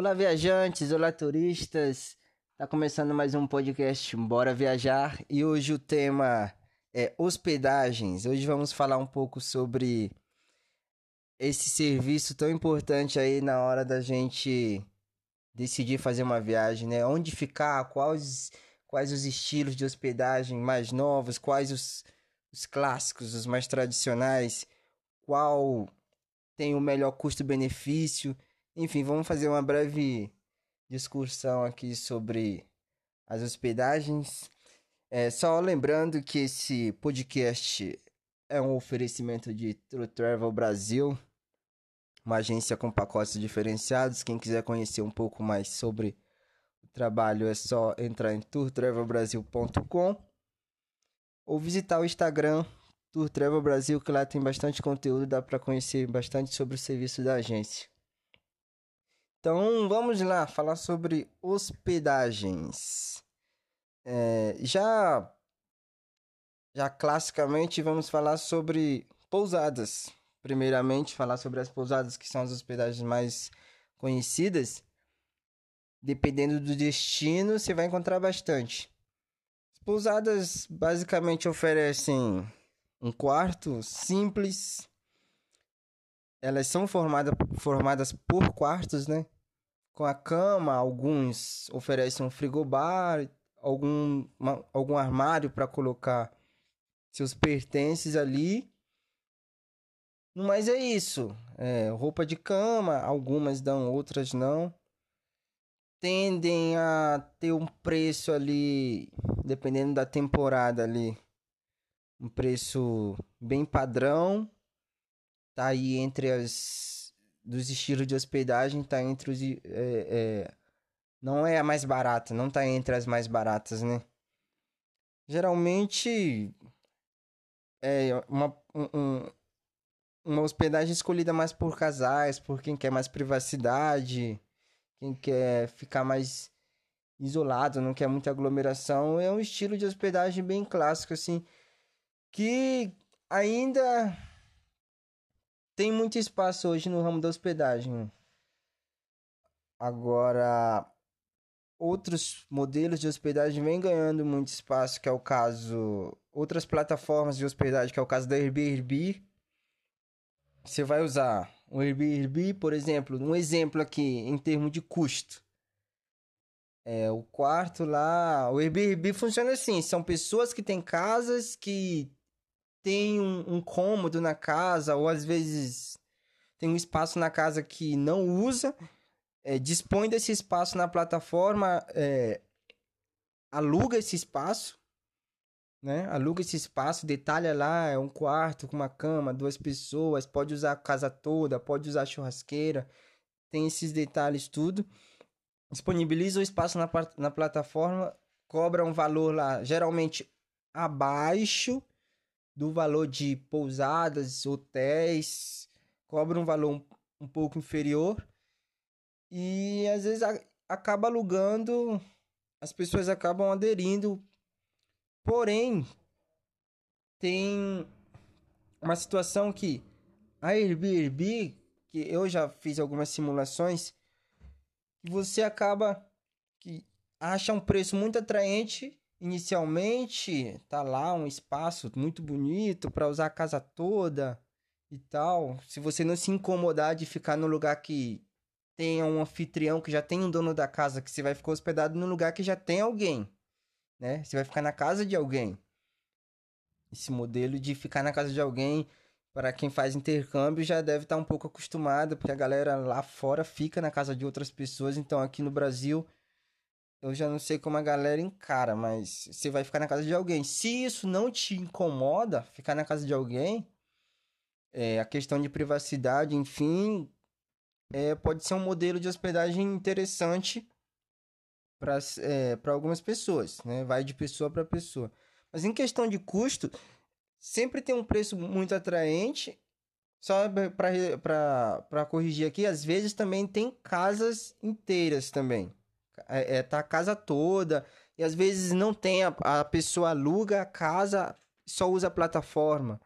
Olá, viajantes, olá, turistas. Tá começando mais um podcast Bora Viajar e hoje o tema é hospedagens. Hoje vamos falar um pouco sobre esse serviço tão importante aí na hora da gente decidir fazer uma viagem, né? Onde ficar, quais, quais os estilos de hospedagem mais novos, quais os, os clássicos, os mais tradicionais, qual tem o melhor custo-benefício. Enfim, vamos fazer uma breve discussão aqui sobre as hospedagens. É, só lembrando que esse podcast é um oferecimento de True Travel Brasil, uma agência com pacotes diferenciados. Quem quiser conhecer um pouco mais sobre o trabalho é só entrar em tourtravelbrasil.com ou visitar o Instagram Tour Travel Brasil, que lá tem bastante conteúdo, dá para conhecer bastante sobre o serviço da agência. Então vamos lá falar sobre hospedagens. É, já, já classicamente vamos falar sobre pousadas. Primeiramente, falar sobre as pousadas que são as hospedagens mais conhecidas. Dependendo do destino, você vai encontrar bastante. As pousadas basicamente oferecem um quarto simples. Elas são formada, formadas por quartos, né? Com a cama, alguns oferecem um frigobar, algum, uma, algum armário para colocar seus pertences ali. Mas é isso. É, roupa de cama, algumas dão, outras não. Tendem a ter um preço ali, dependendo da temporada ali, um preço bem padrão. Tá aí entre as dos estilos de hospedagem, tá entre os é, é, não é a mais barata, não tá entre as mais baratas, né? Geralmente é uma, um, uma hospedagem escolhida mais por casais, por quem quer mais privacidade, quem quer ficar mais isolado, não quer muita aglomeração. É um estilo de hospedagem bem clássico, assim que ainda tem muito espaço hoje no ramo da hospedagem. Agora, outros modelos de hospedagem vêm ganhando muito espaço, que é o caso. Outras plataformas de hospedagem, que é o caso da Airbnb. Você vai usar o Airbnb, por exemplo, um exemplo aqui em termos de custo. É, o quarto lá, o Airbnb funciona assim, são pessoas que têm casas que tem um, um cômodo na casa, ou às vezes tem um espaço na casa que não usa, é, dispõe desse espaço na plataforma, é, aluga esse espaço, né? Aluga esse espaço, detalha lá, é um quarto com uma cama, duas pessoas, pode usar a casa toda, pode usar a churrasqueira, tem esses detalhes tudo. Disponibiliza o espaço na, na plataforma, cobra um valor lá, geralmente abaixo do valor de pousadas, hotéis, cobra um valor um, um pouco inferior e às vezes a, acaba alugando, as pessoas acabam aderindo. Porém, tem uma situação que a Airbnb, que eu já fiz algumas simulações, você acaba que acha um preço muito atraente inicialmente tá lá um espaço muito bonito para usar a casa toda e tal. Se você não se incomodar de ficar no lugar que tenha um anfitrião que já tem um dono da casa, que você vai ficar hospedado no lugar que já tem alguém, né? Você vai ficar na casa de alguém. Esse modelo de ficar na casa de alguém, para quem faz intercâmbio, já deve estar tá um pouco acostumado, porque a galera lá fora fica na casa de outras pessoas, então aqui no Brasil eu já não sei como a galera encara, mas você vai ficar na casa de alguém. Se isso não te incomoda, ficar na casa de alguém, é, a questão de privacidade, enfim, é, pode ser um modelo de hospedagem interessante para é, algumas pessoas, né? Vai de pessoa para pessoa. Mas em questão de custo, sempre tem um preço muito atraente. Só para corrigir aqui, às vezes também tem casas inteiras também. É, é, tá a casa toda. E às vezes não tem, a, a pessoa aluga a casa só usa a plataforma.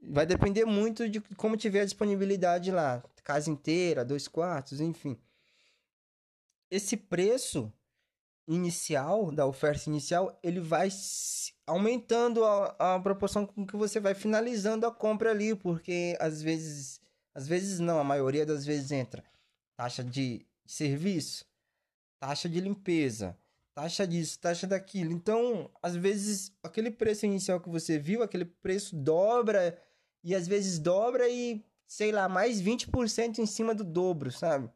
Vai depender muito de como tiver a disponibilidade lá. Casa inteira, dois quartos, enfim. esse preço inicial, da oferta inicial, ele vai aumentando a, a proporção com que você vai finalizando a compra ali, porque às vezes, às vezes não, a maioria das vezes entra taxa de serviço, taxa de limpeza, taxa disso, taxa daquilo. Então, às vezes, aquele preço inicial que você viu, aquele preço dobra e às vezes dobra e, sei lá, mais 20% em cima do dobro, sabe?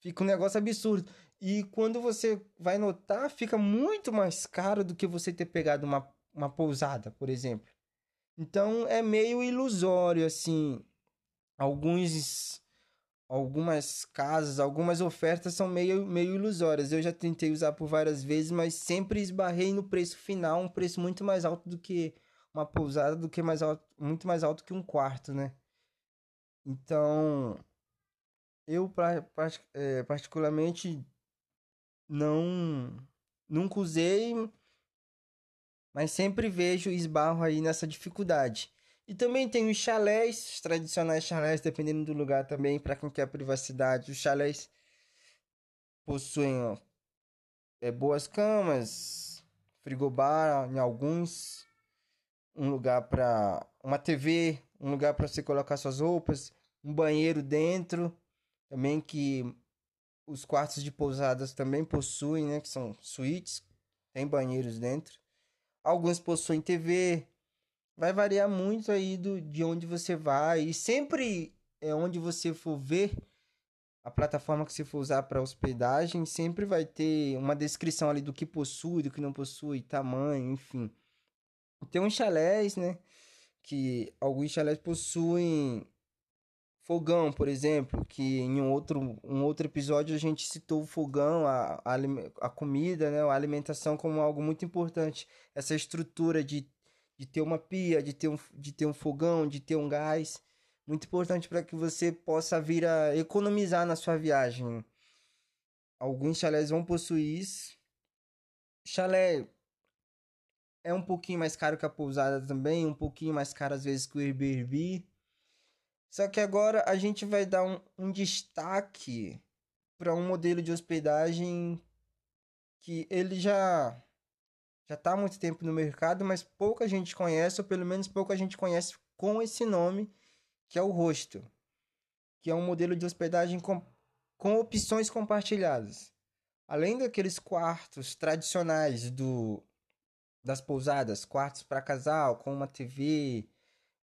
Fica um negócio absurdo. E quando você vai notar, fica muito mais caro do que você ter pegado uma, uma pousada, por exemplo. Então é meio ilusório, assim. Alguns. Algumas casas, algumas ofertas são meio, meio ilusórias. Eu já tentei usar por várias vezes, mas sempre esbarrei no preço final, um preço muito mais alto do que uma pousada, do que mais alto, muito mais alto que um quarto, né? Então, eu é, particularmente não nunca usei, mas sempre vejo esbarro aí nessa dificuldade. E também tem os chalés, os tradicionais chalés, dependendo do lugar também, para quem quer privacidade. Os chalés possuem ó, é, boas camas, frigobar em alguns, um lugar para uma TV, um lugar para você colocar suas roupas, um banheiro dentro, também que os quartos de pousadas também possuem, né? Que são suítes, tem banheiros dentro. Alguns possuem TV. Vai variar muito aí do, de onde você vai. E sempre é onde você for ver a plataforma que você for usar para hospedagem, sempre vai ter uma descrição ali do que possui, do que não possui, tamanho, enfim. Tem uns chalés, né? Que alguns chalés possuem fogão, por exemplo, que em um outro, um outro episódio a gente citou o fogão, a, a, a comida, né, a alimentação como algo muito importante. Essa estrutura de, de ter uma pia, de ter um, de ter um fogão, de ter um gás, muito importante para que você possa vir a economizar na sua viagem. Alguns chalés vão possuir isso. Chalé é um pouquinho mais caro que a pousada também, um pouquinho mais caro às vezes que o Airbnb só que agora a gente vai dar um, um destaque para um modelo de hospedagem que ele já já está há muito tempo no mercado, mas pouca gente conhece, ou pelo menos pouca gente conhece com esse nome, que é o Rosto, que é um modelo de hospedagem com, com opções compartilhadas. Além daqueles quartos tradicionais do das pousadas, quartos para casal, com uma TV,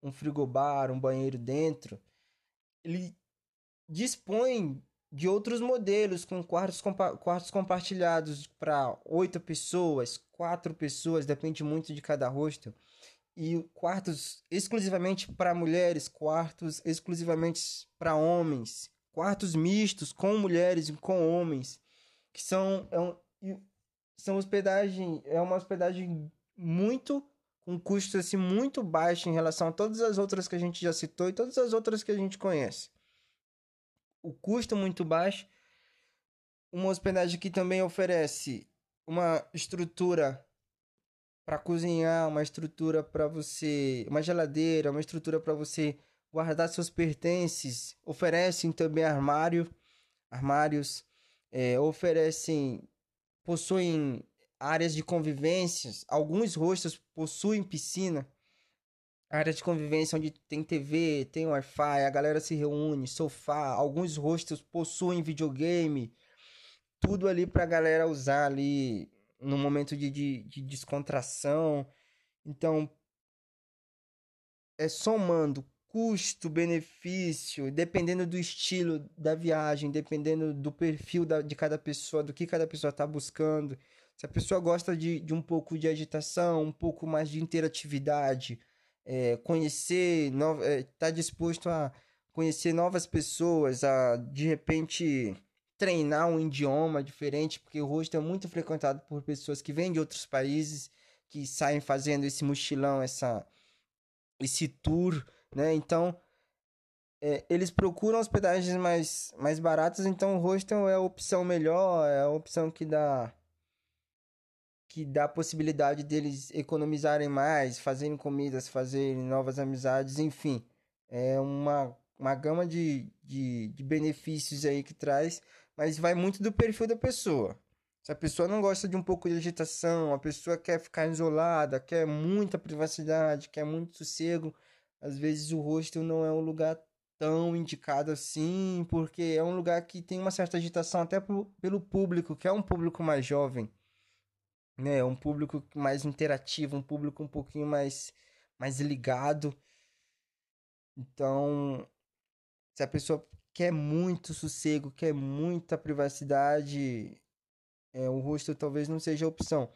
um frigobar, um banheiro dentro, ele dispõe de outros modelos com quartos, compa quartos compartilhados para oito pessoas, quatro pessoas, depende muito de cada hostel. E quartos exclusivamente para mulheres, quartos exclusivamente para homens, quartos mistos com mulheres e com homens, que são é um, são hospedagem, é uma hospedagem muito com um custo assim muito baixo em relação a todas as outras que a gente já citou e todas as outras que a gente conhece. O custo muito baixo. Uma hospedagem que também oferece uma estrutura para cozinhar, uma estrutura para você, uma geladeira, uma estrutura para você guardar seus pertences. Oferecem também armário, armários, é, oferecem, possuem áreas de convivências. Alguns hostels possuem piscina. Área de convivência onde tem TV, tem Wi-Fi, a galera se reúne, sofá. Alguns hostels possuem videogame. Tudo ali pra galera usar ali no momento de, de, de descontração. Então, é somando custo, benefício, dependendo do estilo da viagem, dependendo do perfil da, de cada pessoa, do que cada pessoa está buscando. Se a pessoa gosta de, de um pouco de agitação, um pouco mais de interatividade, é, conhecer, está é, tá disposto a conhecer novas pessoas, a de repente treinar um idioma diferente, porque o rosto é muito frequentado por pessoas que vêm de outros países, que saem fazendo esse mochilão, essa, esse tour, né? Então, é, eles procuram hospedagens mais, mais baratas, então o hostel é a opção melhor, é a opção que dá que dá a possibilidade deles economizarem mais, fazerem comidas, fazerem novas amizades, enfim. É uma, uma gama de, de, de benefícios aí que traz, mas vai muito do perfil da pessoa. Se a pessoa não gosta de um pouco de agitação, a pessoa quer ficar isolada, quer muita privacidade, quer muito sossego, às vezes o hostel não é um lugar tão indicado assim, porque é um lugar que tem uma certa agitação até pelo público, que é um público mais jovem, né? Um público mais interativo, um público um pouquinho mais mais ligado. Então, se a pessoa quer muito sossego, quer muita privacidade, é, o hostel talvez não seja a opção.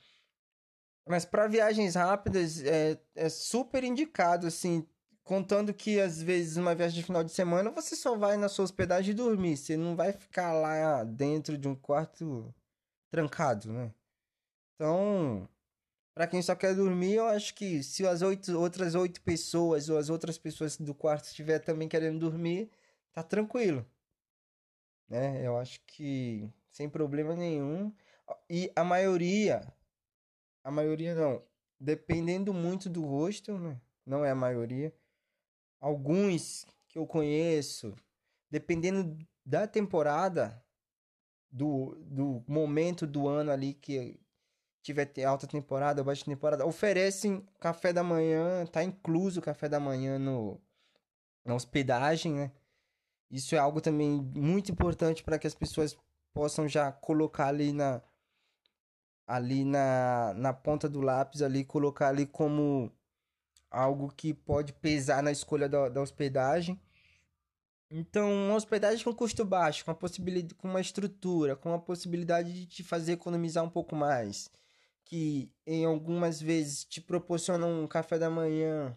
Mas para viagens rápidas é, é super indicado, assim, contando que às vezes uma viagem de final de semana você só vai na sua hospedagem dormir, você não vai ficar lá dentro de um quarto trancado, né? Então, para quem só quer dormir, eu acho que se as oito, outras oito pessoas ou as outras pessoas do quarto estiver também querendo dormir, tá tranquilo. Né? Eu acho que sem problema nenhum. E a maioria, a maioria não, dependendo muito do rosto, né? não é a maioria. Alguns que eu conheço, dependendo da temporada, do, do momento do ano ali que tiver alta temporada, baixa temporada, oferecem café da manhã, tá incluso o café da manhã no, na hospedagem, né? Isso é algo também muito importante para que as pessoas possam já colocar ali na ali na, na ponta do lápis ali colocar ali como algo que pode pesar na escolha da, da hospedagem. Então, uma hospedagem com custo baixo, com a possibilidade, com uma estrutura, com a possibilidade de te fazer economizar um pouco mais, que em algumas vezes te proporciona um café da manhã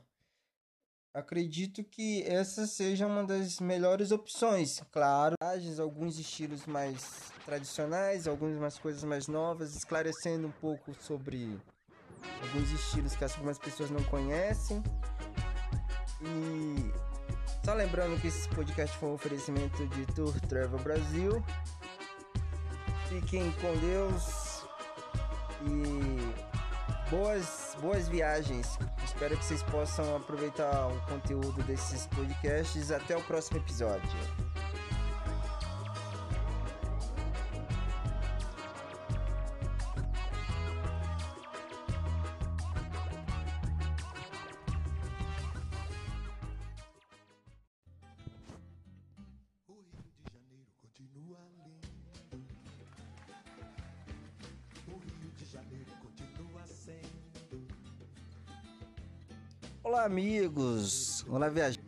Acredito que essa seja uma das melhores opções. Claro, alguns estilos mais tradicionais, algumas coisas mais novas, esclarecendo um pouco sobre alguns estilos que algumas pessoas não conhecem. E só lembrando que esse podcast foi um oferecimento de Tour Travel Brasil. Fiquem com Deus e boas, boas viagens. Espero que vocês possam aproveitar o conteúdo desses podcasts. Até o próximo episódio. Olá, amigos! Olá, viajantes!